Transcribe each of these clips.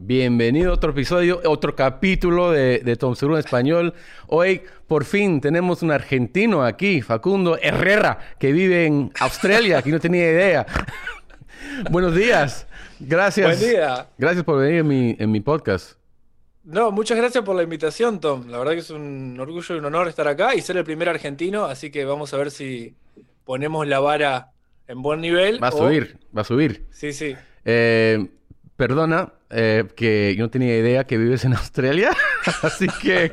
Bienvenido a otro episodio, otro capítulo de, de Tom Seguro en español. Hoy, por fin, tenemos un argentino aquí, Facundo Herrera, que vive en Australia, que no tenía idea. Buenos días. Gracias. Buen día. Gracias por venir en mi, en mi podcast. No, muchas gracias por la invitación, Tom. La verdad que es un orgullo y un honor estar acá y ser el primer argentino, así que vamos a ver si ponemos la vara en buen nivel. Va a o- subir, va a subir. Sí, sí. Eh, perdona eh, que yo no tenía idea que vives en Australia. Así que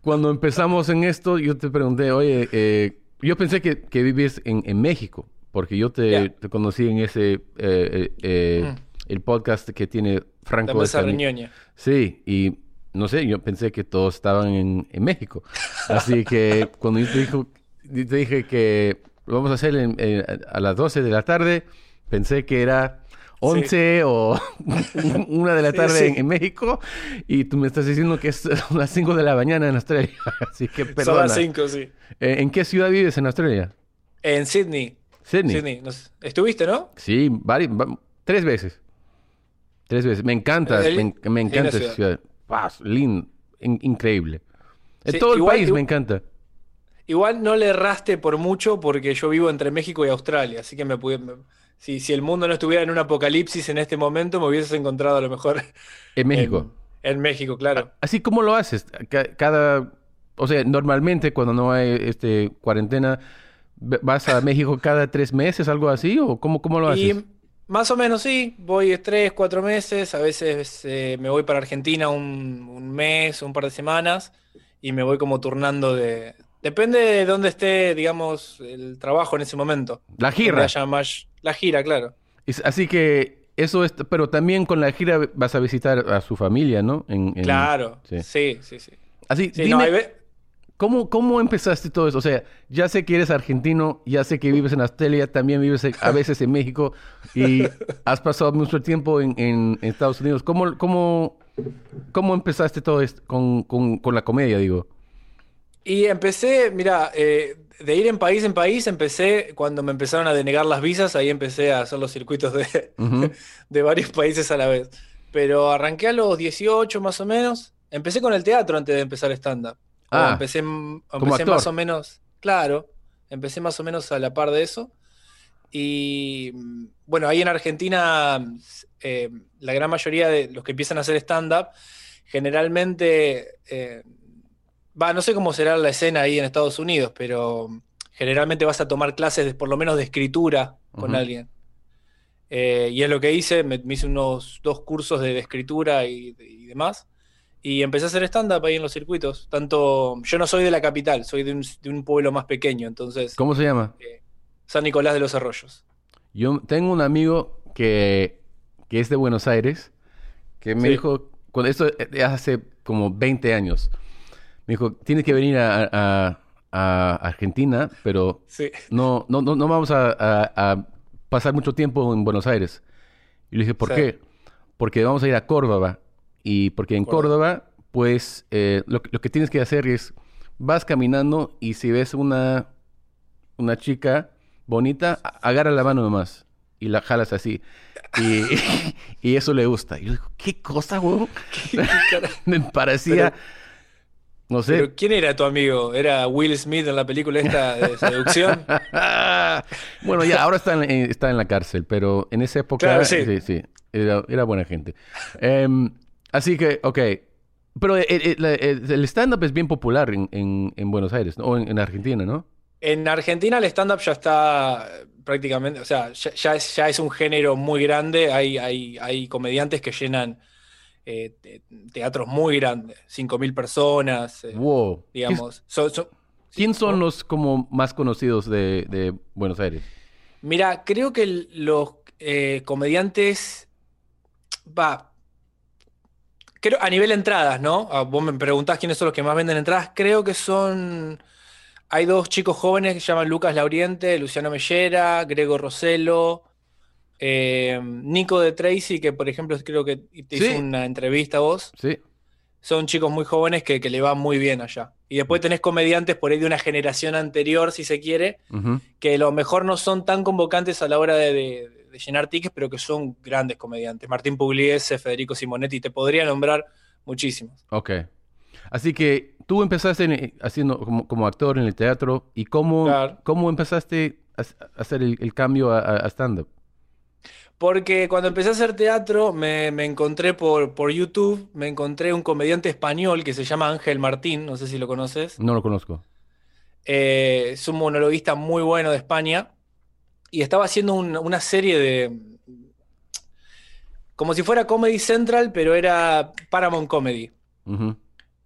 cuando empezamos en esto, yo te pregunté, oye, eh, yo pensé que, que vives en, en México, porque yo te, conocí en ese, eh, eh, eh, Mm. el podcast que tiene La Franco mesa Escamilla. reñoña. Sí, y no sé, yo pensé que todos estaban en, en México. Así que cuando yo te, dijo, yo te dije que lo vamos a hacer en- en- a las 12 de la tarde, pensé que era 11 o una de la tarde sí. En, en México y tú me estás diciendo que es las 5 de la mañana en Australia. Así que Son perdona. las 5, sí. Eh, ¿En qué ciudad vives en Australia? En Sydney. Sydney. Sydney. ¿Estuviste, no? Sí, tres veces. Tres veces. Me encanta, Eh, me, encanta esa ciudad. ciudad. Lindo, in- increíble. En todo el igual- país me encanta. Igual no le erraste por mucho porque yo vivo entre México y Australia, así que me pude... me- Si, si el mundo no estuviera en un apocalipsis en este momento, me hubieses encontrado a lo mejor En México. en, en México, claro. Así como lo haces. Ca- Cada, o sea, normalmente cuando no hay este cuarentena, ¿vas a México cada tres meses, algo así? ¿O cómo, cómo lo haces? Y más o menos sí, voy tres, cuatro meses, a veces eh, me voy para Argentina un, un mes, un par de semanas, y me voy como turnando de... Depende de dónde esté, digamos, el trabajo en ese momento. La gira. más... La gira, claro. Así que eso es, pero también con la gira vas a visitar a su familia, ¿no? En, en- Claro, sí. sí, sí, sí. Así, Sí, dime, no, hay ve- ¿Cómo, ¿Cómo empezaste todo eso? O sea, ya sé que eres argentino, ya sé que vives en Australia, también vives a veces en México y has pasado mucho tiempo en, en- en Estados Unidos. ¿Cómo, cómo, cómo empezaste todo esto con, con- con la comedia, digo? Y empecé, mira, eh, de ir en país en país, empecé cuando me empezaron a denegar las visas, ahí empecé a hacer los circuitos de, de varios países a la vez. Pero arranqué a los 18 más o menos. Empecé con el teatro antes de empezar stand-up. Ah, empecé, empecé más o menos, claro, empecé más o menos a la par de eso. Y mm, bueno, ahí en Argentina, eh, la gran mayoría de los que empiezan a hacer stand-up, generalmente, eh, va, no sé cómo será la escena ahí en Estados Unidos, pero generalmente vas a tomar clases de, por lo menos de escritura con alguien. Eh, y es lo que hice, me, me hice unos dos cursos de, de escritura y, y demás. Y empecé a hacer stand-up ahí en los circuitos. Tanto, yo no soy de la capital, soy de un, de un pueblo más pequeño, entonces, ¿Cómo se llama? San Nicolás de los Arroyos. Yo tengo un amigo que, que es de Buenos Aires, que me Sí. dijo, cuando esto eh, hace como 20 años, me dijo, tienes que venir a, a- a Argentina, pero Sí. no, no, no, no vamos a, a- pasar mucho tiempo en Buenos Aires. Y le dije, ¿por Sí. qué? Porque vamos a ir a Córdoba. Y porque en Córdoba. Córdoba, pues, eh, lo, que- lo que tienes que hacer es, vas caminando y si ves una, una chica bonita, agarra la mano nomás y la jalas así. Y, y eso le gusta. Y yo digo, ¿qué cosa, huevón? ¿Qué- qué cara- Me parecía, no sé, Pero ¿quién era tu amigo? ¿Era Will Smith en la película esta de seducción? bueno, ya, ahora está en, eh, está en la cárcel, pero en esa época, Claro, sí. sí, sí, era, era buena gente. Em, así que, ok. Pero eh, eh, el stand-up es bien popular en, en- en Buenos Aires, ¿no? O en, en Argentina, ¿no? En Argentina el stand-up ya está prácticamente, o sea, ya, ya es, ya es un género muy grande. Hay, hay, hay comediantes que llenan eh, te- teatros muy grandes, 5.000 personas, eh, Wow. ¿Qué- digamos. ¿Quién son los como más conocidos de, de Buenos Aires? Mira, creo que los eh, comediantes, va, creo a nivel entradas, ¿no? Ah, vos me preguntás quiénes son los que más venden entradas. Creo que son, hay dos chicos jóvenes que se llaman Lucas Lauriente, Luciano Mellera, Grego Roselo, eh, Nico de Tracy, que por ejemplo creo que te hizo Sí. una entrevista a vos. Sí. Son chicos muy jóvenes que, que le va muy bien allá. Y después tenés comediantes por ahí de una generación anterior, si se quiere, que a lo mejor no son tan convocantes a la hora de, de- llenar tickets, pero que son grandes comediantes. Martín Pugliese, Federico Simonetti, te podría nombrar muchísimos. Ok. Así que tú empezaste en- haciendo como, como actor en el teatro y cómo, Claro. cómo empezaste a, a hacer el, el cambio a- a stand-up. Porque cuando empecé a hacer teatro, me, me encontré por, por YouTube, me encontré un comediante español que se llama Ángel Martín, no sé si lo conoces. No lo conozco. Eh, es un monologuista muy bueno de España y estaba haciendo un- una serie de... como si fuera Comedy Central, pero era Paramount Comedy.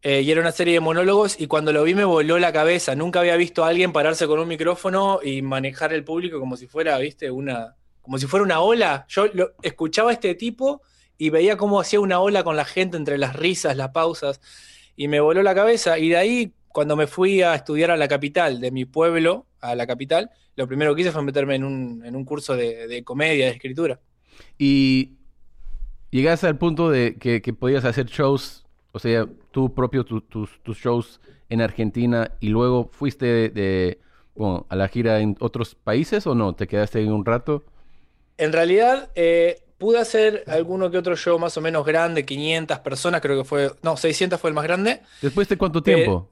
Eh, y era una serie de monólogos y cuando lo vi me voló la cabeza. Nunca había visto a alguien pararse con un micrófono y manejar el público como si fuera, viste, una, como si fuera una ola. Yo escuchaba a este tipo y veía cómo hacía una ola con la gente entre las risas, las pausas y me voló la cabeza. Y de ahí, cuando me fui a estudiar a la capital, de mi pueblo a la capital, lo primero que hice fue meterme en un, en un curso de, de comedia, de escritura. Y llegaste al punto de que, podías hacer shows, o sea, tú propio tu- tus, tus shows en Argentina y luego fuiste de, de, bueno, a la gira en otros países o no? ¿Te quedaste ahí un rato? En realidad, eh, pude hacer alguno que otro show más o menos grande, 500 personas, creo que fue, no, 600 fue el más grande. ¿Después de cuánto tiempo?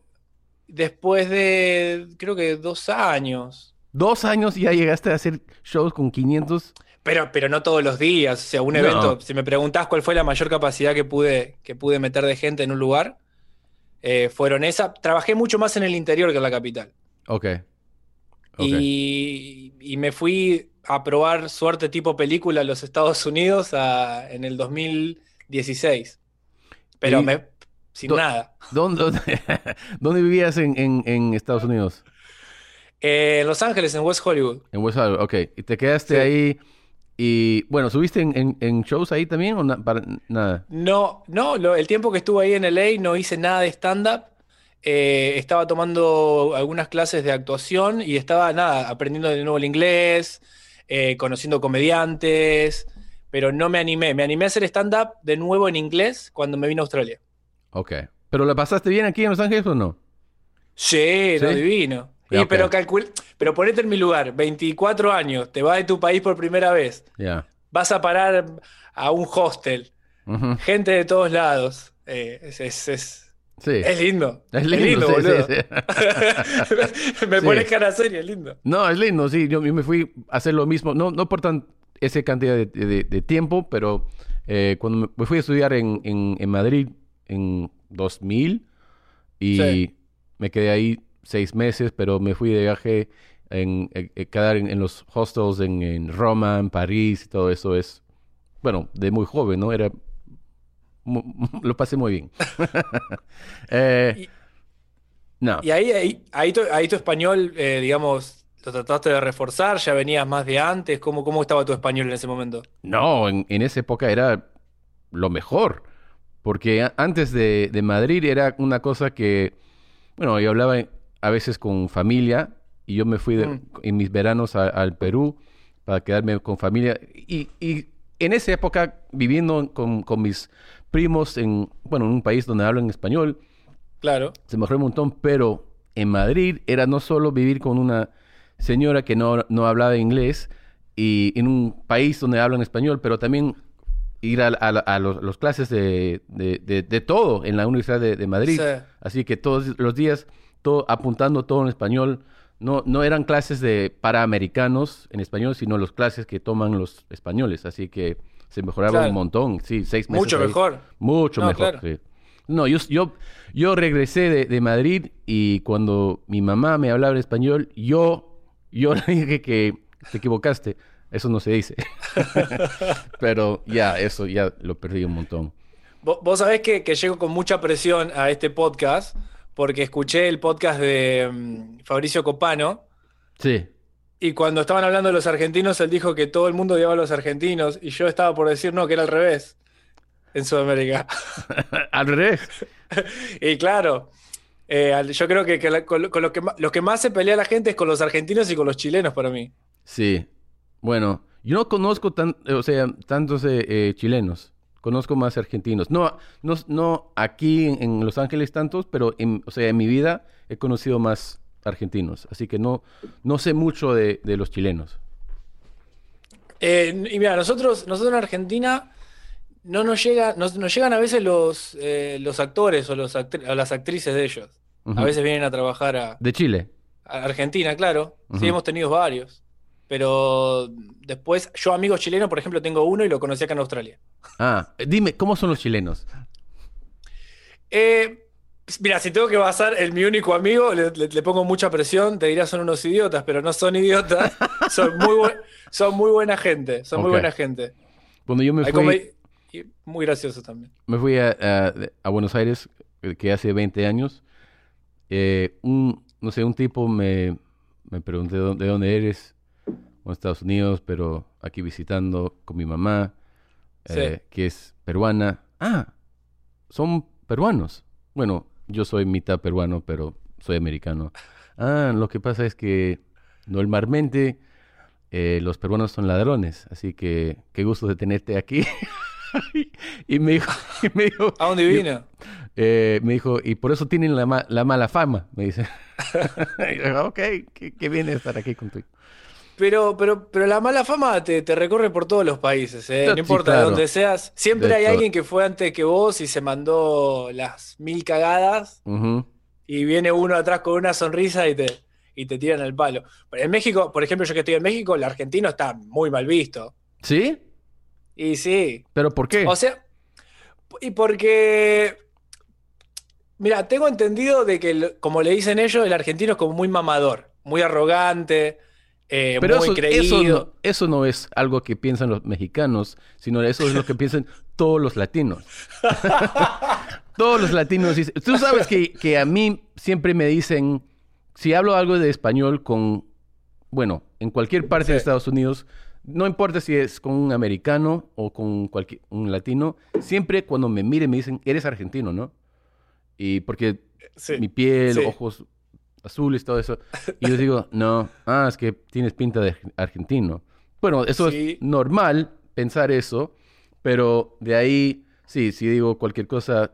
Después de, creo que dos años. Dos años y ya llegaste a hacer shows con 500. Pero, pero no todos los días. O sea, un No. evento, si me preguntás cuál fue la mayor capacidad que pude, que pude meter de gente en un lugar, eh, fueron esa. Trabajé mucho más en el interior que en la capital. Ok. Ok. Y, y me fui a probar suerte tipo película a los Estados Unidos a- en el 2016. Pero me, sin nada. ¿Dónde, dónde, dónde vivías en, en, en Estados Unidos? Eh, en Los Ángeles, en West Hollywood. En West Hollywood, ok. Y te quedaste Sí. ahí y, bueno, ¿subiste en, en- en shows ahí también o na- para, nada? No, no, lo- el tiempo que estuve ahí en LA no hice nada de stand-up. Eh, estaba tomando algunas clases de actuación y estaba, nada, aprendiendo de nuevo el inglés, eh, conociendo comediantes, pero no me animé. Me animé a hacer stand-up de nuevo en inglés cuando me vine a Australia. Ok. ¿Pero la pasaste bien aquí en Los Ángeles o no? Sí, no, ¿Sí? divino. Ya, Y, pero ok. calcul- pero ponete en mi lugar, 24 años, te vas de tu país por primera vez, Ya. vas a parar a un hostel, gente de todos lados. eh, es, es- es- Sí. es lindo. Es lindo, sí, sí. Me pones cara seria, es lindo. No, es lindo, sí. Yo, me fui a hacer lo mismo, no, no por tan esa cantidad de, de- de tiempo, pero eh, cuando me, fui a estudiar en, en- en Madrid en 2000 y me quedé ahí seis meses, pero me fui de viaje en, eh, eh, quedar en, en los hostels en, en Roma, en París y todo eso es, bueno, de muy joven, ¿no? Era, lo pasé muy bien. Eh, Y- no. Y ahí, ahí, ahí tu, ahí tu español, eh, digamos, lo trataste de reforzar, ya venías más de antes. ¿Cómo, cómo estaba tu español en ese momento? No, en, en esa época era lo mejor. Porque antes de, de Madrid era una cosa que, bueno, yo hablaba a veces con familia y yo me fui de- Mm. en mis veranos a- al Perú para quedarme con familia. Y, y en esa época, viviendo con, con mis primos en, bueno, en un país donde hablan español, Claro. se mejoró un montón, pero en Madrid era no solo vivir con una señora que no, no hablaba inglés y en un país donde hablan español, pero también ir a, a- a los, los clases de, de- de- de todo en la Universidad de, de Madrid. Sí. Así que todos los días, todo, apuntando todo en español. No, no eran clases de para americanos en español, sino las clases que toman los españoles. Así que se mejoraba Claro. un montón. Sí, seis meses Mucho ahí. mejor. Mucho No, mejor, claro. sí. No, yo, yo, yo regresé de, de Madrid y cuando mi mamá me hablaba en español, yo, yo le dije que te equivocaste. Eso no se dice. Pero ya, eso ya lo perdí un montón. Vo- Vos sabés que, que llego con mucha presión a este podcast porque escuché el podcast de mm, Fabricio Copano Sí. Y cuando estaban hablando de los argentinos, él dijo que todo el mundo odiaba a los argentinos y yo estaba por decir no, que era al revés en Sudamérica. Al revés. Y claro, eh, yo creo que, con, lo- con lo que, lo que más se pelea la gente es con los argentinos y con los chilenos para mí. Sí. Bueno, yo no conozco tan, eh, o sea, tantos eh, eh, chilenos. Conozco más argentinos. No, no, no aquí en, en Los Ángeles tantos, pero en, o sea, en mi vida he conocido más argentinos. Así que no, no sé mucho de, de los chilenos. Eh, y mira, nosotros, nosotros en Argentina no nos llega, nos, nos llegan a veces los, eh, los actores o, los actri- o las actrices de ellos. A veces vienen a trabajar a, De Chile. a Argentina, claro. Sí, hemos tenido varios. Pero después, yo amigos chilenos, por ejemplo, tengo uno y lo conocí acá en Australia. Ah, dime, ¿cómo son los chilenos? Eh, mira, si tengo que basar en mi único amigo, le, le- le pongo mucha presión, te diría son unos idiotas, pero no son idiotas. Son muy, buen- son muy buena gente, son muy buena gente. Cuando yo me Hay fui, y muy gracioso también. me fui a, a- a Buenos Aires, eh, que hace 20 años, eh, un, no sé, un tipo me, me preguntó de dónde, de dónde eres, en Estados Unidos, pero aquí visitando con mi mamá, eh, que es peruana. Ah, son peruanos. Bueno, yo soy mitad peruano, pero soy americano. Ah, lo que pasa es que normalmente eh, los peruanos son ladrones, así que qué gusto de tenerte aquí. y me dijo, y me dijo, ¿A dónde vino? eh, me dijo, y por eso tienen la, ma- la mala fama, me dice. Y yo, ok, qué, qué bien estar aquí contigo. Pero, pero, pero la mala fama te, te recorre por todos los países, ¿eh? Sí, No importa de claro. dónde seas. Siempre De hay todo. alguien que fue antes que vos y se mandó las mil cagadas y viene uno atrás con una sonrisa y te, y te tiran el palo. Pero en México, por ejemplo, yo que estoy en México, el argentino está muy mal visto. ¿Sí? Y sí, ¿Pero por qué? o sea, y porque, mira, tengo entendido de que, como le dicen ellos, el argentino es como muy mamador, muy arrogante, eh, Pero muy eso, eso, no, eso no es algo que piensan los mexicanos, sino eso es lo que piensan todos los latinos. todos los latinos dicen... Tú sabes que, que a mí siempre me dicen, si hablo algo de español con, bueno, en cualquier parte de. Estados Unidos, no importa si es con un americano o con cualquier, un latino, siempre cuando me miren me dicen, eres argentino, ¿no? Y porque Sí. mi piel, sí. ojos azules, todo eso. Y yo digo, no, ah, es que tienes pinta de arg- argentino. Bueno, eso Sí. es normal pensar eso, pero de ahí, sí, si digo cualquier cosa,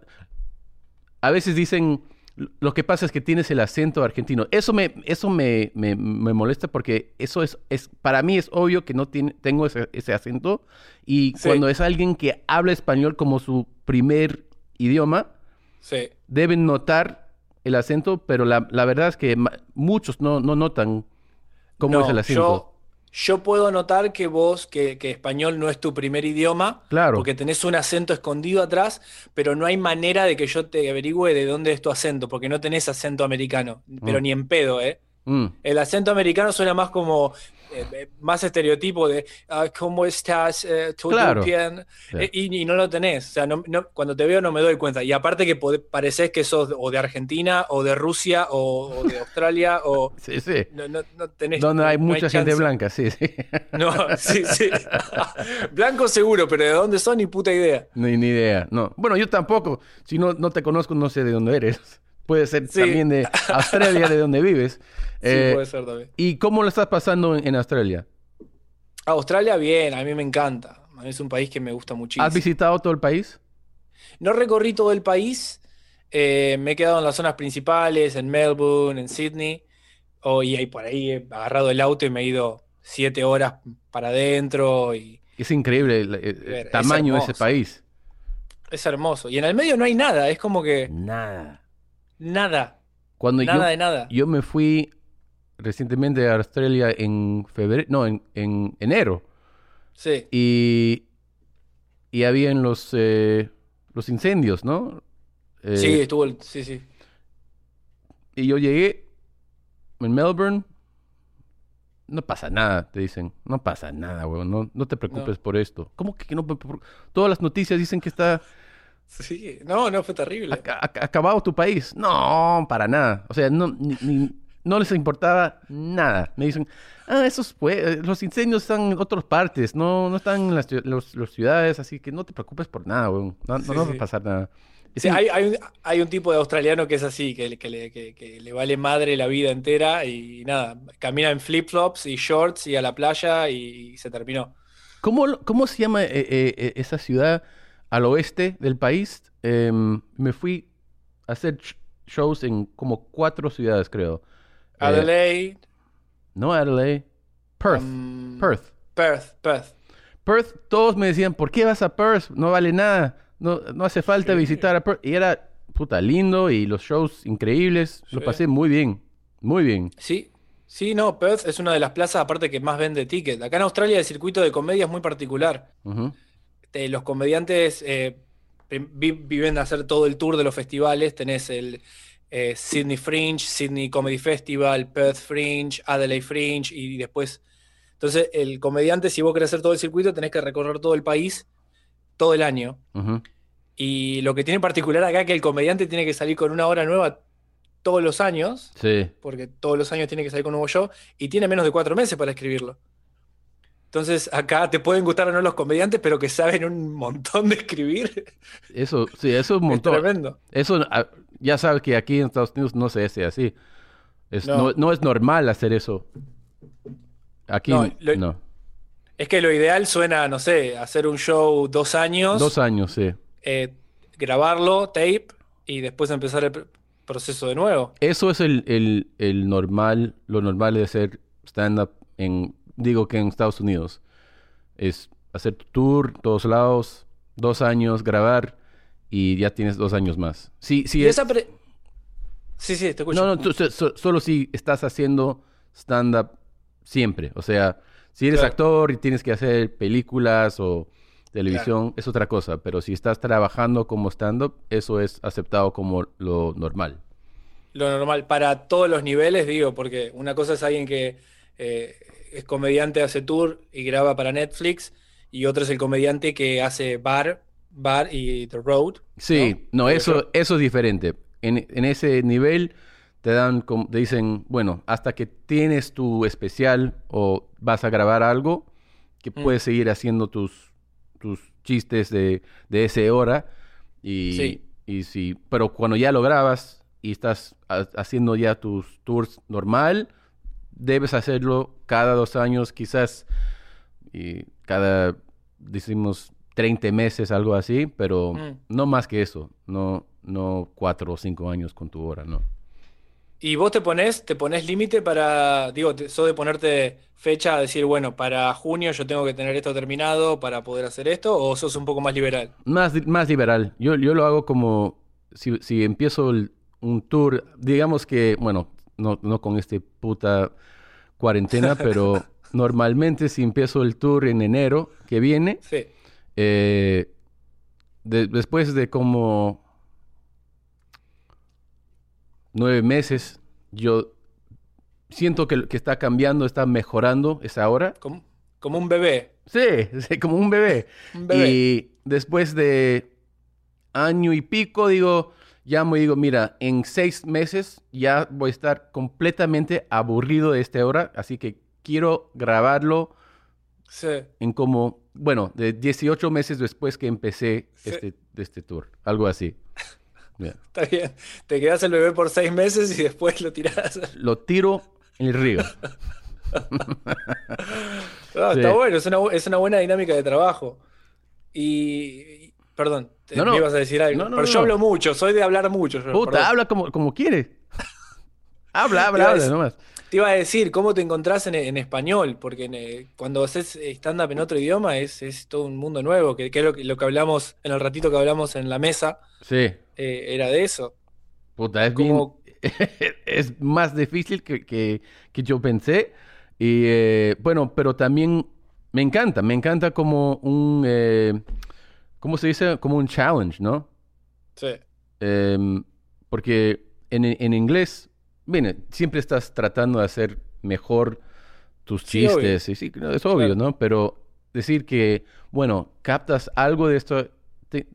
a veces dicen, lo que pasa es que tienes el acento argentino. Eso me, eso me, me, me molesta porque eso es, es, para mí es obvio que no tiene, tengo ese, ese acento. Y Sí. cuando es alguien que habla español como su primer idioma, Sí. deben notar el acento, pero la, la verdad es que muchos no, no notan cómo No, es el acento. Yo, yo puedo notar que vos, que, que español no es tu primer idioma, Claro. porque tenés un acento escondido atrás, pero no hay manera de que yo te averigüe de dónde es tu acento, porque no tenés acento americano, pero Mm. ni en pedo, ¿eh? Mm, El acento americano suena más como, eh, eh, más estereotipo de, "Ah, ¿cómo estás? Eh, ¿Todo Claro. bien?". Sí. Eh, y, y no lo tenés, o sea, no- no- cuando te veo no me doy cuenta. Y aparte que parecés que sos o de Argentina, o de Rusia, o, o de Australia, o... sí, sí. No, no, no tenés, Donde hay mucha gente chance. blanca, sí, sí. No, sí, sí. Blanco seguro, pero de dónde son ni puta idea. Ni, ni idea. No. Bueno, yo tampoco. Si no, no te conozco, no sé de dónde eres. Puede ser Sí. también de Australia, de donde vives. Sí, Eh, puede ser también. ¿Y cómo lo estás pasando en, en Australia? Australia, bien, a mí me encanta. A mí Es un país que me gusta muchísimo. ¿Has visitado todo el país? No recorrí todo el país, eh, me he quedado en las zonas principales, en Melbourne, en Sydney, oh, y ahí por ahí he agarrado el auto y me he ido siete horas para adentro y Es increíble el, el- el Ver, es tamaño de ese país. es hermoso. Y en el medio no hay nada, es como que Nada. Nada, Cuando yo, nada de nada. yo me fui recientemente a Australia en febrero, no, en, en enero. Sí, Y, y habían los, eh, los incendios, ¿no? Eh, sí, estuvo, el- sí, sí. Y yo llegué en Melbourne. No pasa nada, te dicen. No pasa nada, weón. No, no te preocupes por esto. ¿Cómo que no? Todas las noticias dicen que está Sí, no, no fue terrible. aca- aca- acabado tu país. No, para nada. O sea, no, ni- ni- no les importaba nada. Me dicen, ah, esos pue- los incendios están en otras partes, no, no están en las, los- las ciudades, así que no te preocupes por nada, weón. No, Sí, no va sí. a pasar nada. Sí, hay, hay un, hay un tipo de australiano que es así, que, le- que le, que- que le vale madre la vida entera y nada, camina en flip-flops y shorts y a la playa y, se terminó. ¿Cómo, cómo se llama eh, eh, esa ciudad al oeste del país? Em, me fui a hacer sh- shows en como cuatro ciudades, creo. Eh, Adelaide, no Adelaide, Perth. um, Perth. Perth, Perth. Perth, todos me decían, ¿por qué vas a Perth? No vale nada. No, no hace falta visitar a Perth. Y era, puta, lindo y los shows increíbles. Lo pasé muy bien. Muy bien. Sí, sí, no, Perth es una de las plazas aparte que más vende ticket. Acá en Australia el circuito de comedia es muy particular. Ujú. Eh, los comediantes eh, vi- viven de hacer todo el tour de los festivales. Tenés el eh, Sydney Fringe, Sydney Comedy Festival, Perth Fringe, Adelaide Fringe y después... Entonces el comediante, si vos querés hacer todo el circuito, tenés que recorrer todo el país todo el año. Y lo que tiene en particular acá es que el comediante tiene que salir con una hora nueva todos los años. Sí. porque todos los años tiene que salir con un nuevo show y tiene menos de cuatro meses para escribirlo. Entonces, acá te pueden gustar o no los comediantes, pero que saben un montón de escribir. Eso, sí, eso es un Es montón. tremendo. Eso, ah, ya sabes que aquí en Estados Unidos no se hace así. Es, No. no. no es normal hacer eso. Aquí No, lo- no. Es que lo ideal suena, no sé, hacer un show dos años, Dos años, sí. eh, grabarlo, tape, y después empezar el pr- proceso de nuevo. Eso es el, el, el normal, lo normal de hacer stand-up en, digo que en Estados Unidos. Es hacer tu tour, todos lados, dos años, grabar y ya tienes dos años más. Sí, sí es- esa pre- Sí, sí, te escucho. No, no, tú- so- so- solo si estás haciendo stand-up siempre. O sea, si eres Claro. actor y tienes que hacer películas o televisión, es otra cosa. Pero si estás trabajando como stand-up, eso es aceptado como lo normal. Lo normal, para todos los niveles, digo, porque una cosa es alguien que eh, es comediante, hace tour y graba para Netflix, y otro es el comediante que hace bar, bar y The Road. Sí, no, eso, eso es diferente. En, en ese nivel te dan, como- te dicen, bueno, hasta que tienes tu especial o vas a grabar algo, que Mm. puedes seguir haciendo tus, tus chistes de, de esa hora. Y, Sí. y sí, pero cuando ya lo grabas y estás ha- haciendo ya tus tours normal, debes hacerlo cada dos años, quizás, y cada, decimos, 30 meses, algo así, pero Mm. no más que eso, no, no cuatro o cinco años con tu hora, ¿no? Y vos te pones, te pones límite para, digo, te- sos de ponerte fecha a decir, bueno, para junio yo tengo que tener esto terminado para poder hacer esto, o sos un poco más liberal. Más, más liberal. Yo, yo lo hago como si, si empiezo el- un tour, digamos que, bueno, no, no con este puta cuarentena, pero normalmente si empiezo el tour en enero que viene, Sí, eh, de- después de como nueve meses, yo siento que, que está cambiando, está mejorando esa hora. como, como un bebé. Sí, sí, como un bebé. Un bebé. Y después de año y pico, digo, llamo y digo, mira, en seis meses ya voy a estar completamente aburrido de esta hora, así que quiero grabarlo Sí. en como, bueno, de 18 meses después que empecé Sí. este, este tour, algo así. Ya. Está bien. Te quedás el bebé por seis meses y después lo tirás. Lo tiro en el río. No, Sí. está bueno, es una, es una buena dinámica de trabajo. Y- perdón, te- No, no. me ibas a decir algo. No, Pero yo hablo mucho, soy de hablar mucho. yo, Puta, perdón. habla como, como quiere. Habla, habla, habla nomás. Te iba a decir, ¿cómo te encontrás en, en español? Porque en, eh, cuando haces stand-up en otro idioma es, es todo un mundo nuevo, que, que es lo, que lo que hablamos en el ratito que hablamos en la mesa, Sí. eh, era de eso. Puta, es bien- Como, es más difícil que, que, que yo pensé. Y eh, bueno, pero también me encanta, me encanta como un, eh, ¿cómo se dice? Como un challenge, ¿no? sí, Em, porque en, en inglés, siempre estás tratando de hacer mejor tus Sí, obvio. chistes, y sí, no, es obvio, Claro. ¿no? Pero decir que, bueno, captas algo de esto, te-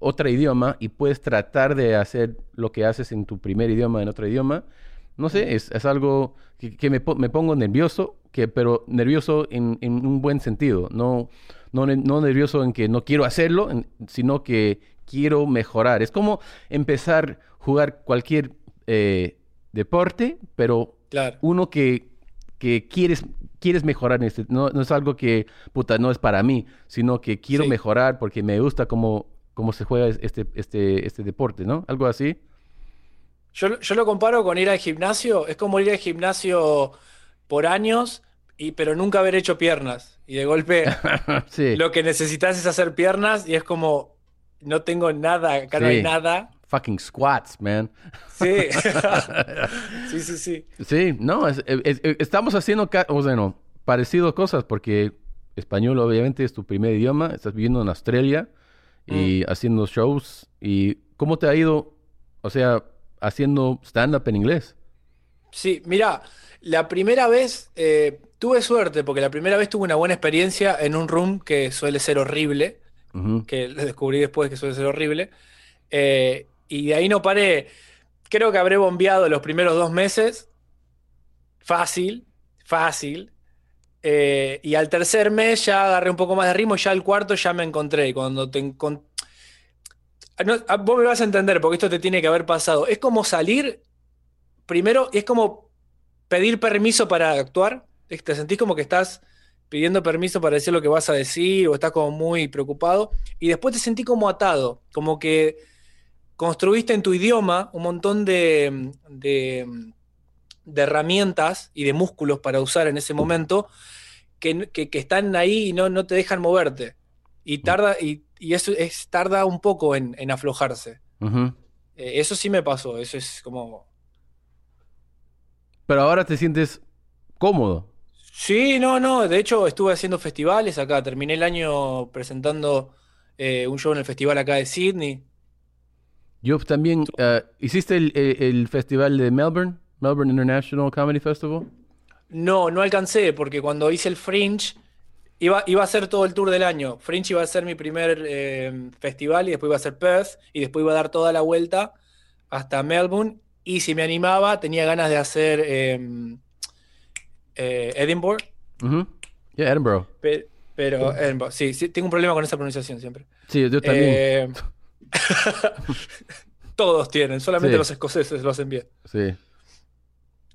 otro idioma y puedes tratar de hacer lo que haces en tu primer idioma en otro idioma, no sé, es, es algo que, que me, me pongo nervioso, que, pero nervioso en, en un buen sentido, no, no, no nervioso en que no quiero hacerlo, en- sino que quiero mejorar. Es como empezar a jugar cualquier eh, deporte, pero claro. uno que, que quieres, quieres mejorar en este, no, no es algo que, puta, no es para mí, sino que quiero Sí. mejorar porque me gusta cómo, cómo se juega este, este, este deporte, ¿no? Algo así. Yo, yo lo comparo con ir al gimnasio, es como ir al gimnasio por años y, pero nunca haber hecho piernas. Y de golpe sí. lo que necesitas es hacer piernas y es como, no tengo nada, acá no hay nada. Fucking squats, man. Sí. sí, sí, sí. Sí, no, es- es- es- estamos haciendo, ca- o sea, no, parecido cosas porque español obviamente es tu primer idioma, estás viviendo en Australia y haciendo shows. ¿Y cómo te ha ido, o sea, haciendo stand-up en inglés? Sí, mira, la primera vez eh, tuve suerte porque la primera vez tuve una buena experiencia en un room que suele ser horrible, que lo descubrí después que suele ser horrible. Eh, y de ahí no paré. Creo que habré bombeado los primeros dos meses. Fácil, fácil. Eh, y al tercer mes ya agarré un poco más de ritmo y ya al cuarto ya me encontré. Y Cuando te encon- No, ah, vos me vas a entender porque esto te tiene que haber pasado. Es como salir, primero, es como pedir permiso para actuar. Te sentís como que estás pidiendo permiso para decir lo que vas a decir o estás como muy preocupado. Y después te sentí como atado, como que construiste en tu idioma un montón de, de, de herramientas y de músculos para usar en ese momento que, que- que están ahí y no, no te dejan moverte. Y tarda, y, y eso es, tarda un poco en, en aflojarse. Eh, eso sí me pasó, eso es como... Pero ahora te sientes cómodo. Sí, no, no, de hecho estuve haciendo festivales acá, terminé el año presentando eh, un show en el festival acá de Sydney. Yo también, eh, ¿hiciste el, el- el festival de Melbourne? Melbourne International Comedy Festival. No, no alcancé, porque cuando hice el Fringe, iba, iba a ser todo el tour del año. Fringe iba a ser mi primer eh, festival y después iba a ser Perth y después iba a dar toda la vuelta hasta Melbourne. Y si me animaba, tenía ganas de hacer eh, eh, Edinburgh. Yeah, Edinburgh. pe- Pero, Edinburgh, sí, sí, tengo un problema con esa pronunciación siempre. Sí, yo también. Eh, todos tienen, solamente Sí. los escoceses lo hacen bien. Sí.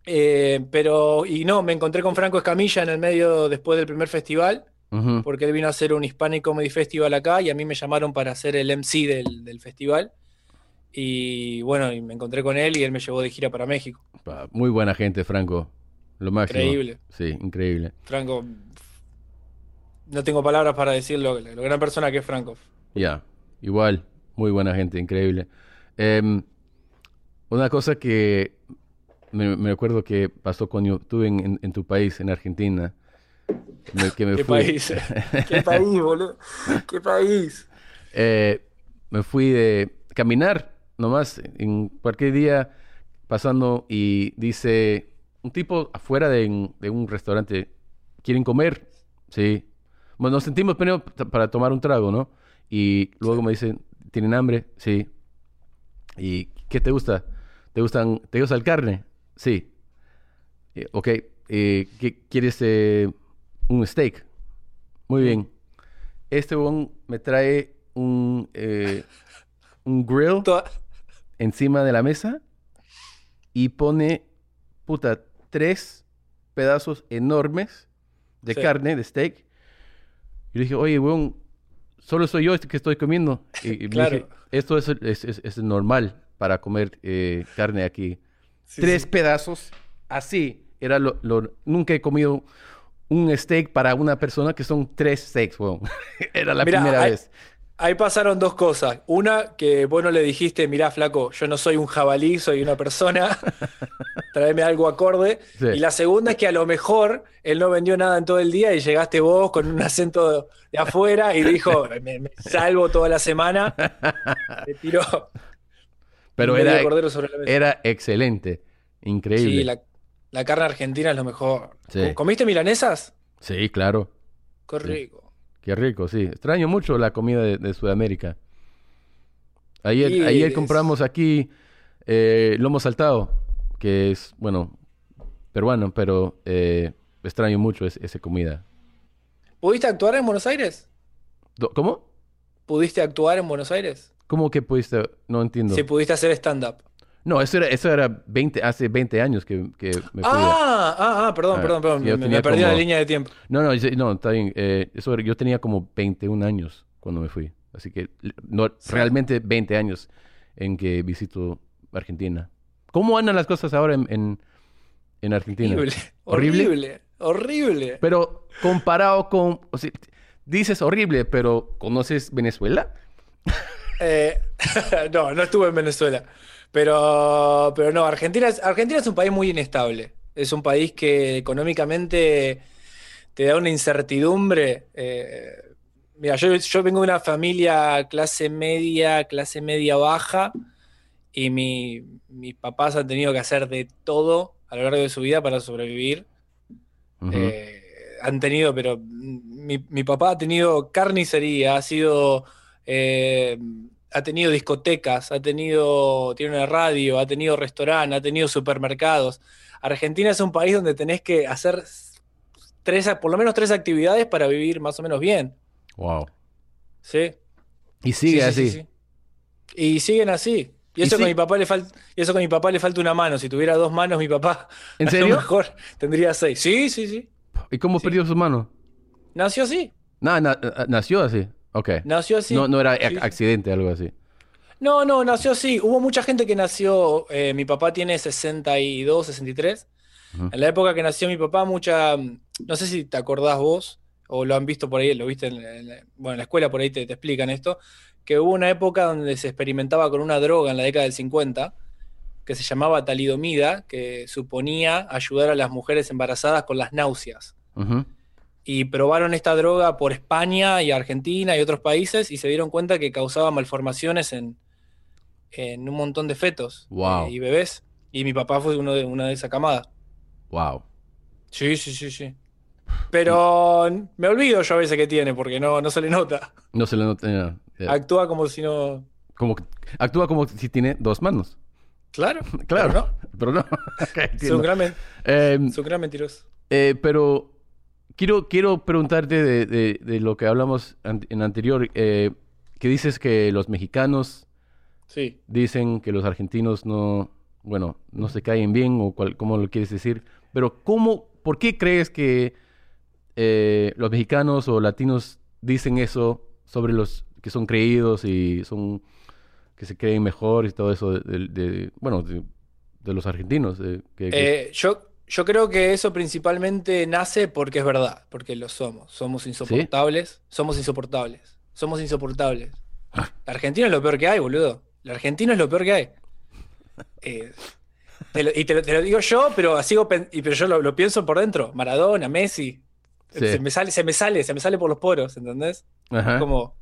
Eh, pero, y no, me encontré con Franco Escamilla en el medio después del primer festival, porque él vino a hacer un Hispanic Comedy Festival acá y a mí me llamaron para hacer el MC del, del festival. Y bueno, y me encontré con él y él me llevó de gira para México. Muy buena gente, Franco. Lo máximo. Increíble. Sí, increíble. Franco, no tengo palabras para decir lo, gran persona que es Franco. Ya, igual, muy buena gente, increíble. Em, una cosa que me, acuerdo que pasó cuando estuve en, en- en tu país, en Argentina, me- que me ¿Qué fui, país? ¿Qué país, boludo? ¿Qué país? eh, me fui de caminar nomás en cualquier día pasando y dice un tipo afuera de, un- de un restaurante, ¿quieren comer? Sí. Bueno, nos sentimos primero para tomar un trago, ¿no? Y luego me dicen, ¿tienen hambre? Sí. ¿Y qué te gusta? ¿Te gustan, te gusta el carne? Sí. Eh, ok. Eh, ¿qué- ¿Quieres eh, un steak? Muy bien. Este bon me trae un, eh, un grill encima de la mesa y pone, puta, tres pedazos enormes de Sí. carne, de steak. Y le dije, oye, weón, solo soy yo este que estoy comiendo. Y, y me Claro. dije, esto es, es- es- es normal para comer eh, carne aquí. Sí, tres sí. pedazos, así. Era lo, lo- nunca he comido un steak para una persona que son tres steaks, weón. Era la Mira, primera hay- vez. Ahí pasaron dos cosas. Una, que vos no le dijiste, mirá, flaco, yo no soy un jabalí, soy una persona, tráeme algo acorde. Sí. Y la segunda es que a lo mejor él no vendió nada en todo el día y llegaste vos con un acento de afuera y dijo, me, me salvo toda la semana. Te tiró Pero era, era excelente. Increíble. Sí, la, la carne argentina es lo mejor. Sí. ¿Comiste milanesas? Sí, claro. Qué rico. Qué rico, sí. Extraño mucho la comida de, de Sudamérica. Ayer, Sí, ayer es- compramos aquí eh, lomo saltado, que es, bueno, peruano, pero eh, extraño mucho es- esa comida. ¿Pudiste actuar en Buenos Aires? ¿Cómo? ¿Pudiste actuar en Buenos Aires? ¿Cómo que pudiste? No entiendo. Si pudiste hacer stand-up. No, eso era, eso era 20, hace 20 años que, que me fui. Ah, ah, ah, perdón, Ah, perdón, perdón. yo Me, perdí la línea de tiempo. No, no, yo- no, está bien. Eh, eso era- yo tenía como 21 años cuando me fui. Así que no, realmente 20 años en que visito Argentina. ¿Cómo andan las cosas ahora en, en, en Argentina? Horrible. ¿Horrible? Horrible. Horrible. Pero comparado con... o sea, dices horrible, pero ¿conoces Venezuela? Eh, no, no estuve en Venezuela. Pero, pero no, Argentina es, Argentina es un país muy inestable. Es un país que económicamente te da una incertidumbre. eh, mira, yo, yo vengo de una familia clase media, clase media baja, y mi- mis papás han tenido que hacer de todo a lo largo de su vida para sobrevivir. Eh, han tenido, pero mi, mi papá ha tenido carnicería, ha sido, eh, ha tenido discotecas, ha tenido, tiene una radio, ha tenido restaurante, ha tenido supermercados. Argentina es un país donde tenés que hacer tres, por lo menos tres actividades para vivir más o menos bien. Wow. ¿Sí? Y sigue Sí, sí, así. sí, sí. Y siguen así. Y Y eso, a sí- mi papá le falta, y eso a mi papá le falta una mano. Si tuviera dos manos, mi papá ¿En a lo serio? mejor tendría seis. Sí, sí, sí. ¿Y cómo perdió su mano? Nació así. Nada, na- na- nació así. Ok. Nació así. No, no era Sí, ac- sí. accidente, algo así. No, no, nació así. Hubo mucha gente que nació. eh, mi papá tiene 62, 63. Ujú. En la época que nació mi papá, mucha. No sé si te acordás vos, o lo han visto por ahí, lo viste en, la- en la- bueno, en la escuela por ahí te, te explican esto. Que hubo una época donde se experimentaba con una droga en la década del 50 que se llamaba talidomida, que suponía ayudar a las mujeres embarazadas con las náuseas. Y probaron esta droga por España y Argentina y otros países y se dieron cuenta que causaba malformaciones en, en un montón de fetos Wow. eh, y bebés. Y mi papá fue uno de, una de esa camada. Wow. Sí, sí, sí, sí. Pero me olvido yo a veces que tiene porque no, no se le nota. No se le nota. ya, ya. Actúa como si no... Como actúa como si tiene dos manos. Claro, Claro. pero Pero no. Ok, no. Es entiendo. un gran, es un gran mentiroso. eh, pero quiero, quiero preguntarte de, de- de lo que hablamos an- en anterior. eh, que dices que los mexicanos Sí. dicen que los argentinos no, bueno, no se caen bien o cual, cómo lo quieres decir. Pero ¿cómo, por qué crees que eh, los mexicanos o latinos dicen eso sobre los que son creídos y son que se creen mejor y todo eso de, de- bueno, de, de los argentinos? de- que- que- Eh, yo, yo creo que eso principalmente nace porque es verdad, porque lo somos. Somos insoportables, somos insoportables, somos insoportables. La Argentina es lo peor que hay, boludo. La Argentina es lo peor que hay. Eh, te lo- y te lo, te lo digo yo, pero sigo y pero yo lo, lo pienso por dentro. Maradona, Messi. Sí. Se me sale, se me sale, se me sale por los poros, ¿entendés? Ajá. Como,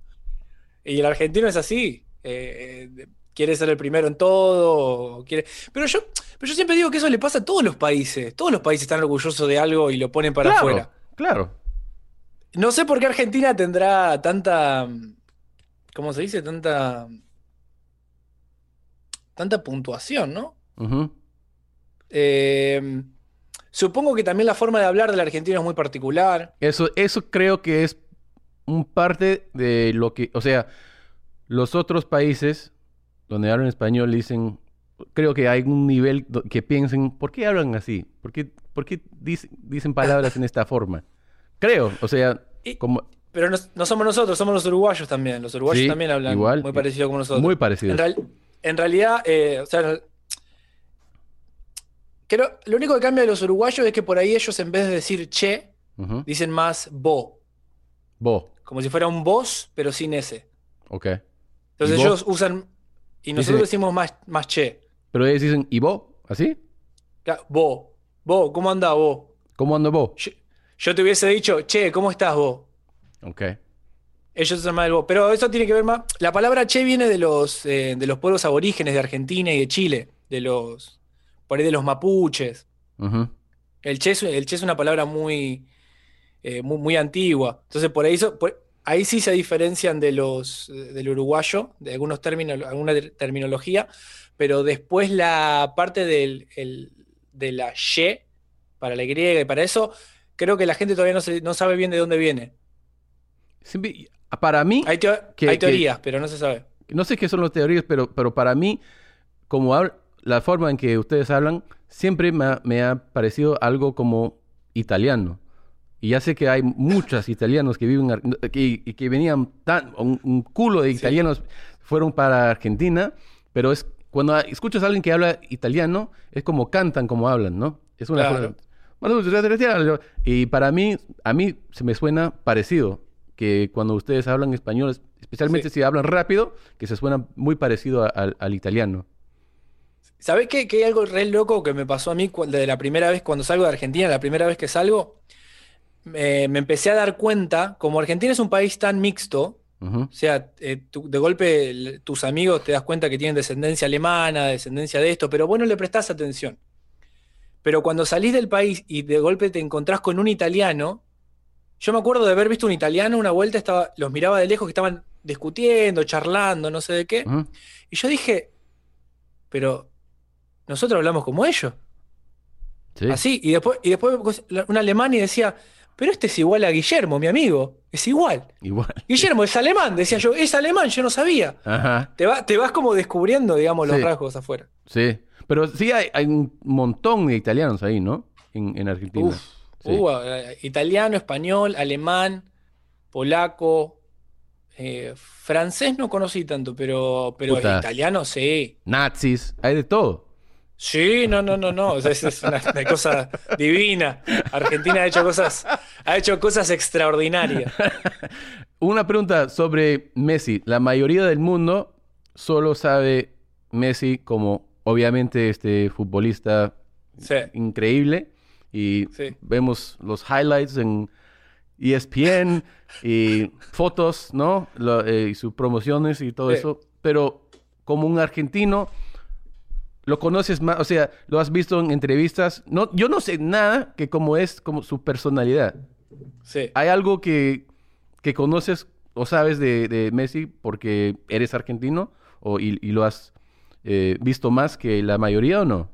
y el argentino es así. eh, eh, quiere ser el primero en todo. Quiere, pero yo, pero yo siempre digo que eso le pasa a todos los países. Todos los países están orgullosos de algo y lo ponen para Claro, afuera. claro. No sé por qué Argentina tendrá tanta. ¿Cómo se dice? Tanta. Tanta puntuación, ¿no? Eh, supongo que también la forma de hablar del argentino es muy particular. Eso, eso creo que es un parte de lo que, o sea, los otros países donde hablan español dicen, creo que hay un nivel que piensen, ¿por qué hablan así? ¿Por qué, por qué dic- dicen palabras en esta forma? Creo, o sea, Y- como Pero no, no somos nosotros, somos los uruguayos también. Los uruguayos Sí, también hablan igual. muy parecido como nosotros. muy parecido. En, real- en realidad, eh, o sea, creo, lo único que cambia de los uruguayos es que por ahí ellos en vez de decir che, dicen más bo, Vos, como si fuera un vos, pero sin ese. ok. Entonces ellos usan, y nosotros decimos más, más che. Pero ellos dicen, ¿y vos? ¿Así? Ca- Bo, bo, ¿cómo anda vos? ¿Cómo ando vos? Yo, yo te hubiese dicho, che, ¿cómo estás vos? Ok. Ellos usan más el vos. Pero eso tiene que ver más. La palabra che viene de los, eh, de los pueblos aborígenes de Argentina y de Chile, de los, por ahí de los mapuches. Ujú. El che es, el che es una palabra muy, eh, muy, muy antigua. Entonces, por ahí, so- por- ahí sí se diferencian de los, del uruguayo, de algunos términos, alguna ter- terminología, pero después la parte del, el- de la ye, para la griega y para eso, creo que la gente todavía no, se- no sabe bien de dónde viene. Para mí, Hay, teo- Que- hay que- teorías, pero no se sabe. no sé qué son las teorías, pero, pero para mí, como la forma en que ustedes hablan, siempre me ha, me ha parecido algo como italiano. Y ya sé que hay muchos italianos que viven, que, y que venían tan, un, un culo de Sí. italianos fueron para Argentina, pero es cuando escuchas a alguien que habla italiano, es como cantan, como hablan, ¿no? Es una Claro. forma- Y para mí, a mí se me suena parecido que cuando ustedes hablan español, especialmente si hablan rápido, que se suena muy parecido al italiano. ¿Sabés qué? Que hay algo re loco que me pasó a mí desde la primera vez cuando salgo de Argentina, la primera vez que salgo, me empecé a dar cuenta, como Argentina es un país tan mixto, o sea, eh, de golpe tus amigos te das cuenta que tienen descendencia alemana, descendencia de esto, pero bueno, le prestás atención. Pero cuando salís del país y de golpe te encontrás con un italiano, yo me acuerdo de haber visto un italiano una vuelta, estaba, los miraba de lejos que estaban discutiendo, charlando, no sé de qué. Y yo dije, pero nosotros hablamos como ellos. Así, y después, y después un alemán y decía, pero este es igual a Guillermo, mi amigo. Es igual. Igual. Guillermo es alemán, decía yo. Es alemán, yo no sabía. Ajá. Te, te vas como descubriendo, digamos, los rasgos afuera. Sí. Pero sí hay, un montón de italianos ahí, ¿no? En, Argentina. Uf, eh, italiano, español, alemán, polaco, eh, francés no conocí tanto, pero, pero italiano sí. Nazis, hay de todo. Sí, no, no, no, no. es una, cosa divina. Argentina ha hecho cosas, ha hecho cosas extraordinarias. Una pregunta sobre Messi. La mayoría del mundo solo sabe Messi como, obviamente, este futbolista increíble. Y vemos los highlights en ESPN y fotos, ¿no? Eh, y sus promociones y todo eso. Pero como un argentino lo conoces más, o sea, lo has visto en entrevistas. No, yo no sé nada que como es como su personalidad. Sí. ¿Hay algo que, que conoces o sabes de, Messi porque eres argentino o, y, lo has eh, visto más que la mayoría o no?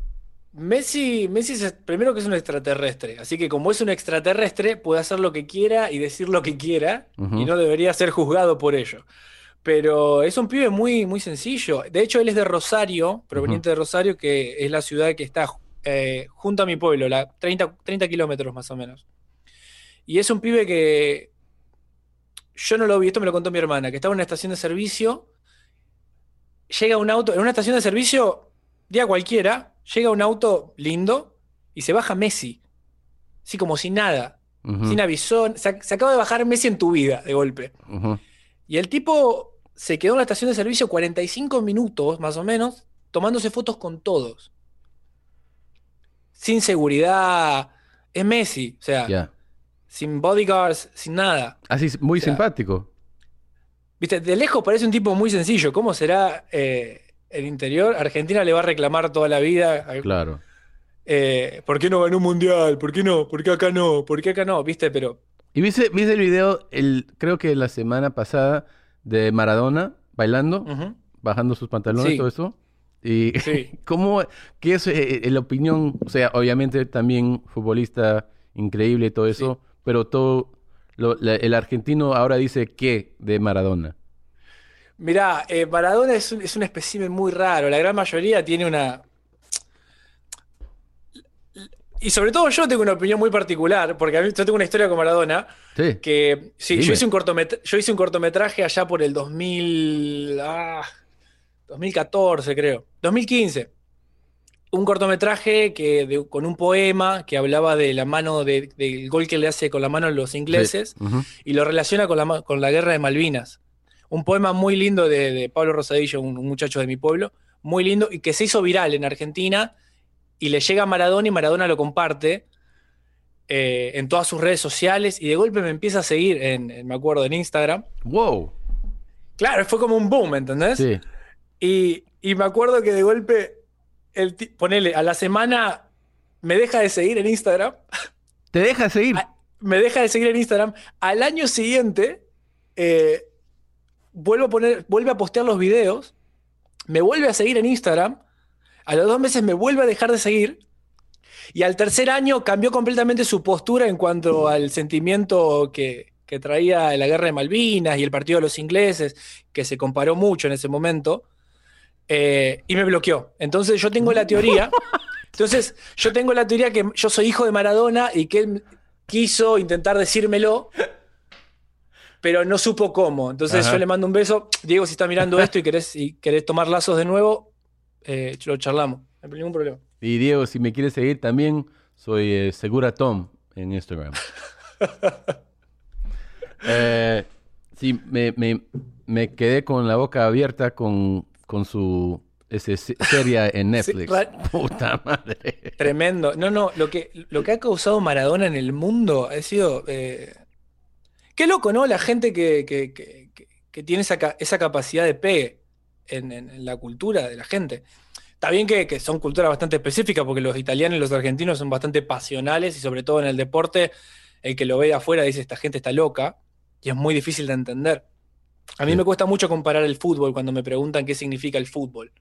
Messi, Messi es primero que es un extraterrestre, así que como es un extraterrestre puede hacer lo que quiera y decir lo que quiera y no debería ser juzgado por ello. Pero es un pibe muy, muy sencillo. De hecho, él es de Rosario, proveniente de Rosario, que es la ciudad que está eh, junto a mi pueblo, la 30, 30 kilómetros más o menos. Y es un pibe que yo no lo vi, esto me lo contó mi hermana, que estaba en una estación de servicio, llega un auto, en una estación de servicio, día cualquiera, llega un auto lindo y se baja Messi, así como sin nada, sin avisón, se, acaba de bajar Messi en tu vida de golpe. Y el tipo se quedó en la estación de servicio 45 minutos, más o menos, tomándose fotos con todos. Sin seguridad. Es Messi, o sea, sin bodyguards, sin nada. Así, muy simpático. Viste, de lejos parece un tipo muy sencillo. ¿Cómo será eh, el interior? Argentina le va a reclamar toda la vida. Claro. Eh, ¿Por qué no ganó un mundial? ¿Por qué no? ¿Por qué acá no? ¿Por qué acá no? ¿Viste? Pero. ¿Y viste, viste el video, el, creo que la semana pasada, de Maradona bailando, bajando sus pantalones, todo eso. Y cómo, qué es eh, eh, la opinión, o sea, obviamente también futbolista increíble y todo eso, pero todo, el argentino ahora dice qué de Maradona. Mirá, eh, Maradona es un, es un espécimen muy raro. La gran mayoría tiene una, y sobre todo yo tengo una opinión muy particular, porque a mí, yo tengo una historia con Maradona. Sí. Que sí, yo hice, un yo hice un cortometraje allá por el 2000, 2014, ah, creo. 2015. Un cortometraje que, con un poema que hablaba de la mano, del gol que le hace con la mano a los ingleses y lo relaciona con la, con la guerra de Malvinas. Un poema muy lindo de, Pablo Rosadillo, un muchacho de mi pueblo, muy lindo y que se hizo viral en Argentina y le llega a Maradona y Maradona lo comparte eh, en todas sus redes sociales y de golpe me empieza a seguir en, me acuerdo, en Instagram. ¡Wow! Claro, fue como un boom, ¿entendés? Sí. Y, me acuerdo que de golpe, el ponele, a la semana me deja de seguir en Instagram. ¿Te deja de seguir? me deja de seguir en Instagram. Al año siguiente, eh, vuelvo a poner, vuelve a postear los videos, me vuelve a seguir en Instagram a los dos meses me vuelve a dejar de seguir. Y al tercer año cambió completamente su postura en cuanto al sentimiento que, traía la guerra de Malvinas y el partido de los ingleses, que se comparó mucho en ese momento, eh, y me bloqueó. Entonces yo tengo la teoría, entonces yo tengo la teoría que yo soy hijo de Maradona y que él quiso intentar decírmelo, pero no supo cómo. Entonces yo le mando un beso. Diego, si está mirando esto y querés, y querés tomar lazos de nuevo, eh, lo charlamos, no hay ningún problema. Y Diego, si me quieres seguir también, Soy eh, Segura Tom en Instagram. Eh, sí, me, me, me quedé con la boca abierta con, con su ese serie en Netflix. Puta madre. Tremendo. No, no, lo que, lo que ha causado Maradona en el mundo ha sido... eh, Qué loco, ¿no? La gente que, que- que- que- tiene esa, esa capacidad de pegue en, en- en la cultura de la gente. Está bien que, que son culturas bastante específicas, porque los italianos y los argentinos son bastante pasionales y sobre todo en el deporte, el que lo ve de afuera dice, esta gente está loca, y es muy difícil de entender. A mí Sí. me cuesta mucho comparar el fútbol cuando me preguntan qué significa el fútbol.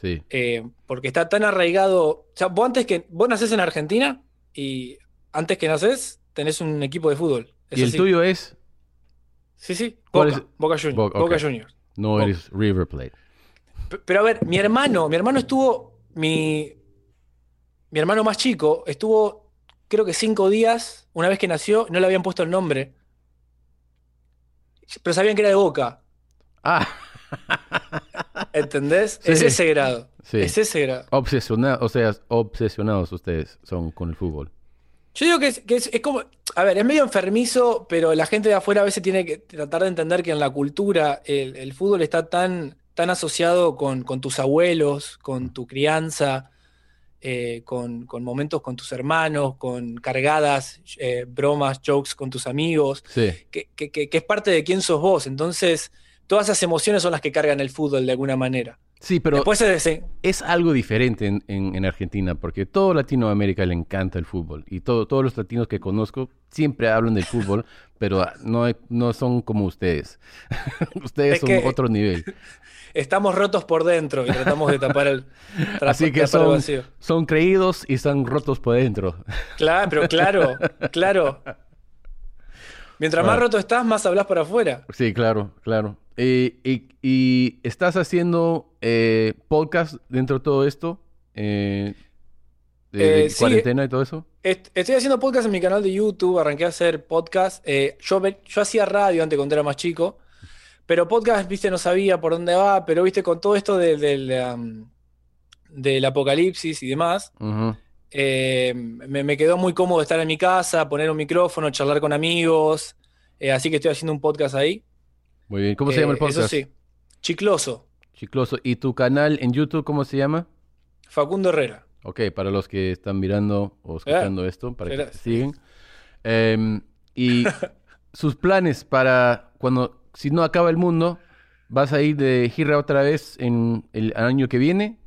Sí. Eh, porque está tan arraigado. O sea, vos antes que. Vos nacés en Argentina y antes que nacés tenés un equipo de fútbol. Es ¿Y el así. tuyo es? Sí, sí. ¿Cuál Boca, es? Boca Juniors. Boca. Juniors. No Boca. eres River Plate. Pero a ver, mi hermano, mi hermano estuvo. Mi, mi hermano más chico estuvo, creo que cinco días, una vez que nació, no le habían puesto el nombre. Pero sabían que era de Boca. Ah, ¿Entendés? Sí. Es ese grado. Sí. Es ese grado. obsesionados, o sea, obsesionados ustedes son con el fútbol. Yo digo que, es, que es, es como, a ver, es medio enfermizo, pero la gente de afuera a veces tiene que tratar de entender que en la cultura el, el fútbol está tan, tan asociado con, con tus abuelos, con tu crianza, eh, con, con momentos con tus hermanos, con cargadas, eh, bromas, jokes con tus amigos, Sí. que, que- que- que es parte de quién sos vos. Entonces, todas esas emociones son las que cargan el fútbol de alguna manera. Sí, pero Después es algo diferente en, en- en Argentina, porque todo Latinoamérica le encanta el fútbol. Y todo, todos los latinos que conozco siempre hablan del fútbol, pero no, no son como ustedes. ustedes Es son otro nivel. estamos rotos por dentro y tratamos de tapar el, tra- Así que tapar el son, vacío. son creídos y están rotos por dentro. Claro, pero claro, claro. Mientras más roto estás, más hablas para afuera. Sí, claro, claro. Y, y estás haciendo eh, podcast dentro de todo esto, eh, de, de Eh, sí. cuarentena y todo eso. Est- Estoy haciendo podcast en mi canal de YouTube, arranqué a hacer podcast. Yo, yo hacía radio antes cuando era más chico, pero podcast, viste, no sabía por dónde va, pero viste, con todo esto de- del, um, del apocalipsis y demás. Eh, me, me quedó muy cómodo estar en mi casa, poner un micrófono, charlar con amigos, eh, así que estoy haciendo un podcast ahí. Muy bien. ¿Cómo se llama el Eh, podcast? Eso sí, chicloso, Chicloso. ¿Y tu canal en YouTube cómo se llama? Facundo Herrera. Ok, para los que están mirando o escuchando esto, para que siguen. Em, y sus planes para cuando, si no acaba el mundo, ¿vas a ir de gira otra vez en el año que viene?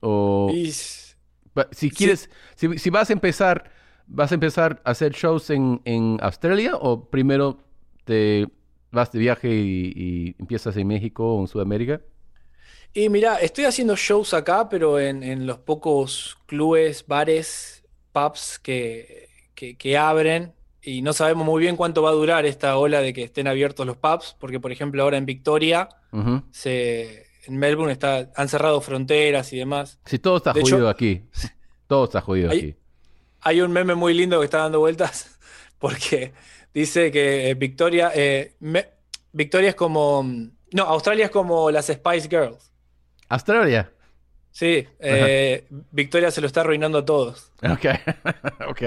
O Y- si quieres, si, si vas a empezar, ¿vas a empezar a hacer shows en, en Australia o primero te vas de viaje y, y empiezas en México o en Sudamérica? Y mira, estoy haciendo shows acá, pero en, en los pocos clubes, bares, pubs que, que, que abren. Y no sabemos muy bien cuánto va a durar esta ola de que estén abiertos los pubs, porque por ejemplo ahora en Victoria, se, en Melbourne está, han cerrado fronteras y demás. Sí, todo está De hecho- jodido aquí. Todo está jodido Hay- aquí. Hay un meme muy lindo que está dando vueltas, porque dice que eh, Victoria, eh, me- Victoria es como, no, Australia es como las Spice Girls. Australia. Sí, eh, Victoria se lo está arruinando a todos. Ok, ok.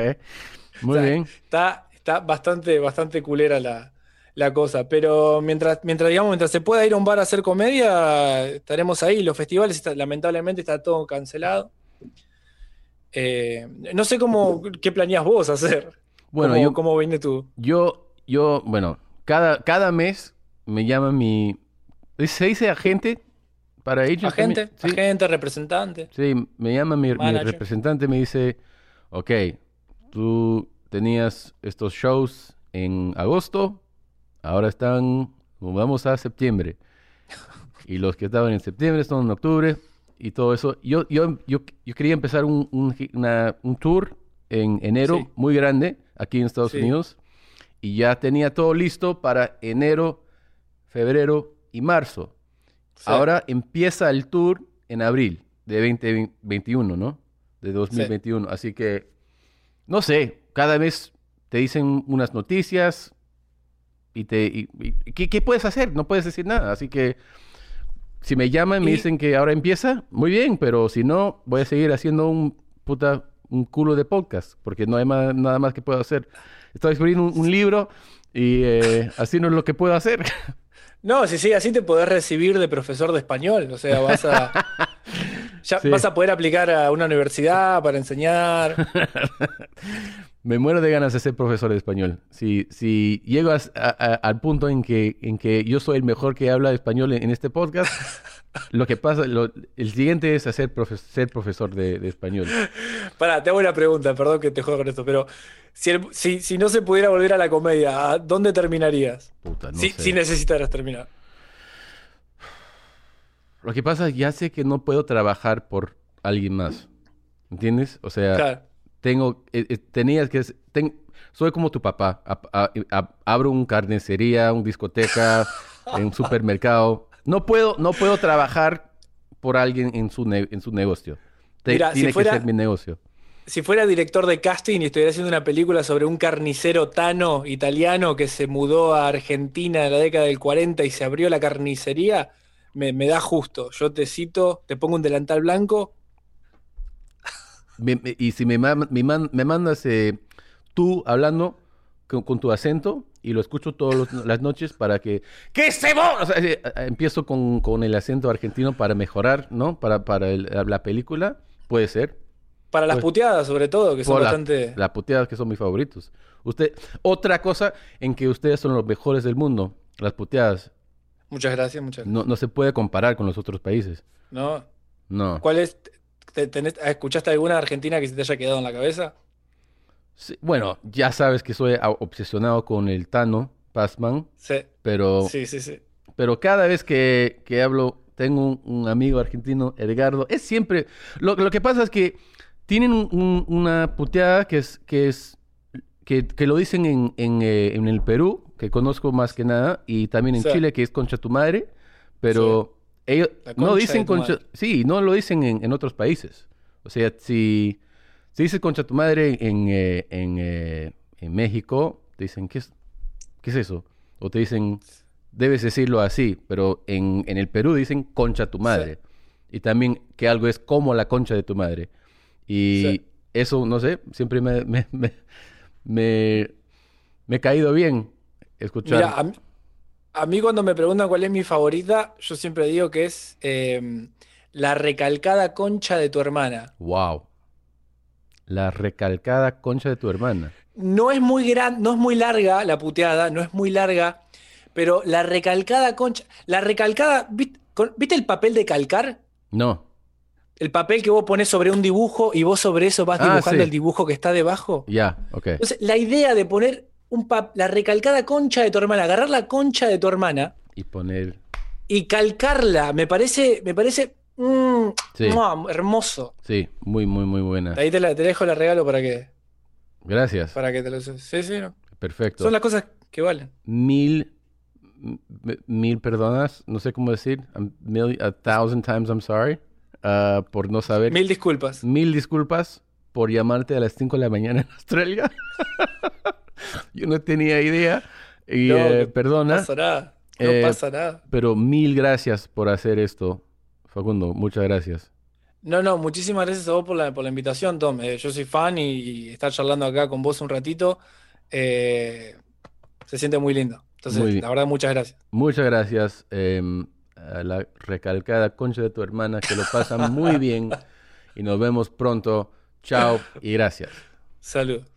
Muy O sea, bien. Está, está bastante, bastante culera la, la cosa. Pero mientras, mientras, digamos, mientras se pueda ir a un bar a hacer comedia, estaremos ahí. Los festivales, está- lamentablemente, está todo cancelado. Eh, no sé cómo, qué planeas vos hacer. Bueno, ¿Cómo, yo, cómo viene tu. yo, yo, bueno, cada, cada mes me llama mi... ¿Se dice agente para ellos? Agente, también? Sí, agente, representante. sí, me llama mi, mi representante me dice, ok, tú tenías estos shows en agosto, ahora están, vamos a septiembre. Y los que estaban en septiembre están en octubre y todo eso. Yo, yo, yo, yo quería empezar un, un, una- un tour en enero Sí. muy grande aquí en Estados Sí. Unidos y ya tenía todo listo para enero, febrero y marzo. Sí. Ahora empieza el tour en abril de 2021, ¿no? De 2021. Así que, no sé, cada vez te dicen unas noticias y te... y- y- ¿qué, qué puedes hacer? No puedes decir nada. Así que, si me llaman y me dicen que ahora empieza, muy bien, pero si no, voy a seguir haciendo un puta un culo de podcast, porque no hay ma- nada más que puedo hacer. Estoy escribiendo un, un libro y eh, así no es lo que puedo hacer. No, si sigue así te podés recibir de profesor de español. O sea, vas a. Ya Sí. vas a poder aplicar a una universidad para enseñar. Me muero de ganas de ser profesor de español. Si, si llego a- a- a- al punto en que, en que yo soy el mejor que habla español en, en este podcast, lo que pasa, lo- el siguiente es hacer profe- ser profesor de, de español. Pará, te hago una pregunta, perdón que te juego con esto, pero si, el- si, si no se pudiera volver a la comedia, ¿a dónde terminarías? Puta, no si, sé. si necesitaras terminar. Lo que pasa, ya sé que no puedo trabajar por alguien más. ¿Entiendes? O sea, Claro. Tengo, eh, eh, tenías que, ten- soy como tu papá. A- a- a- abro un carnicería, un discoteca, un supermercado. No puedo, no puedo trabajar por alguien en su, ne- en su negocio. Te- Mira, si tiene fuera- que ser mi negocio. Si fuera director de casting y estuviera haciendo una película sobre un carnicero tano italiano que se mudó a Argentina en la década del 40 y se abrió la carnicería, me, me da justo. Yo te cito, te pongo un delantal blanco. Me- y si me, me man- me mandas eh, tú hablando con, con tu acento y lo escucho todas las noches para que... ¡Que se va! O sea, eh, eh, empiezo con, con el acento argentino para mejorar, ¿no? Para, para el- la película. Puede ser. Para las Pues- puteadas, sobre todo, que son la- bastante. Las puteadas que son mis favoritos. Usted, otra cosa en que ustedes son los mejores del mundo, las puteadas. Muchas gracias, muchas gracias. No, no se puede comparar con los otros países. ¿No? No. ¿Cuál es? Te- tenés- ¿escuchaste alguna argentina que se te haya quedado en la cabeza? Sí, bueno, ya sabes que soy obsesionado con el Tano Passman, Sí, pero, sí, sí, sí. pero cada vez que, que hablo, tengo un, un amigo argentino, Edgardo, es siempre... Lo, lo que pasa es que tienen un- un- una puteada que es... Que es que, que lo dicen en, en, eh, en el Perú, que conozco más que nada, y también en Sí. Chile, que es concha tu madre, pero ellos no dicen concha, sí, no lo dicen en, en otros países. O sea, si, si dices concha tu madre en, eh, en, eh, en México, te dicen, ¿qué es, ¿qué es eso? O te dicen, debes decirlo así, pero en, en el Perú dicen concha tu madre. Y también que algo es como la concha de tu madre. Y Sí. eso, no sé, siempre me, me, me, me, me ha caído bien escuchar. Mira, a mí, cuando me preguntan cuál es mi favorita, yo siempre digo que es eh, la recalcada concha de tu hermana. Wow. La recalcada concha de tu hermana. No es muy gran, no es muy larga la puteada, no es muy larga, pero la recalcada concha, la recalcada, ¿viste, con- ¿viste el papel de calcar? No. El papel que vos pones sobre un dibujo y vos sobre eso vas Ah, dibujando sí. el dibujo que está debajo. Ya, ok. Entonces, la idea de poner un pa- la recalcada concha de tu hermana, agarrar la concha de tu hermana Y poner... y calcarla, me parece, me parece mm, Sí. hermoso. Sí, muy, muy, muy buena. Ahí te, la, te dejo la regalo para que, Gracias. para que te lo uses. Sí, sí, no. Perfecto. Son las cosas que valen. Mil, mil perdonas, no sé cómo decir. A, mil- a thousand times I'm sorry ah, por no saber. Mil disculpas. Mil disculpas por llamarte a las 5 de la mañana en Australia. Yo no tenía idea. Y No, eh, no perdona, pasa nada. No Eh, pasa nada. pero mil gracias por hacer esto, Facundo. Muchas gracias. No, no, muchísimas gracias a vos por la, por la invitación, Tom. Eh, yo soy fan y, y estar charlando acá con vos un ratito se siente muy lindo. Entonces, Muy la verdad, muchas gracias. Muchas gracias em, a la recalcada concha de tu hermana, que lo pasa muy bien. Y nos vemos pronto. Chao y gracias. Salud.